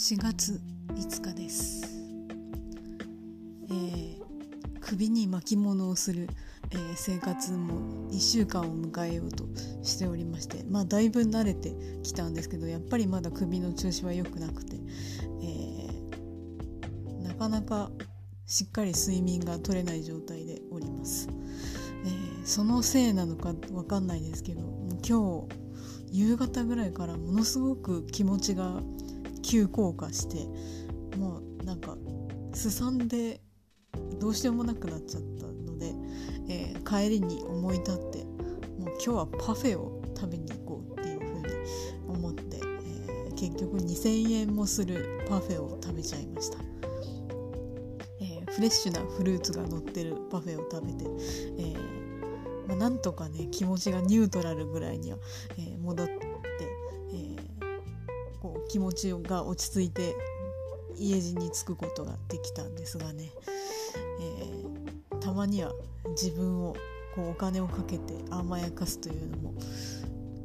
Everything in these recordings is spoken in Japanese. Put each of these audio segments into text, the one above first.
4月5日です、えー首に巻物をする、えー生活も1週間を迎えようとしておりましてまあだいぶ慣れてきたんですけどやっぱりまだ首の調子は良くなくて、えーなかなかしっかり睡眠が取れない状態でおります、えーそのせいなのかわかんないですけど今日夕方ぐらいからものすごく気持ちが急降下してもうなんかすさんでどうしようもなくなっちゃったので、えー帰りに思い立ってもう今日はパフェを食べに行こうっていうふうに思って、えー結局2,000円もするパフェを食べちゃいました、えフレッシュなフルーツが乗ってるパフェを食べて、えーまあ、なんとかね気持ちがニュートラルぐらいには、えー戻って、気持ちが落ち着いて家路に着くことができたんですがね、えーたまには自分をこうお金をかけて甘やかすというのも、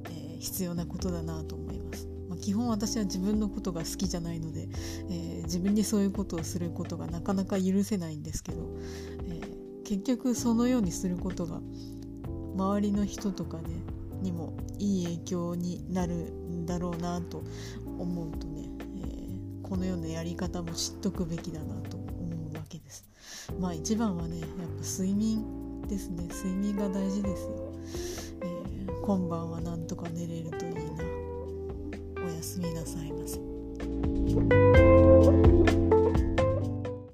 えー必要なことだなと思います。まあ、基本私は自分のことが好きじゃないので、えー自分にそういうことをすることがなかなか許せないんですけど、えー結局そのようにすることが周りの人とかねにもいい影響になるんだろうなと思うとね、えーこのようなやり方も知っとくべきだなと思うわけです。まあ一番はねやっぱ睡眠ですね。睡眠が大事ですよ、えー今晩はなんとか寝れるといいな。おやすみなさいませ。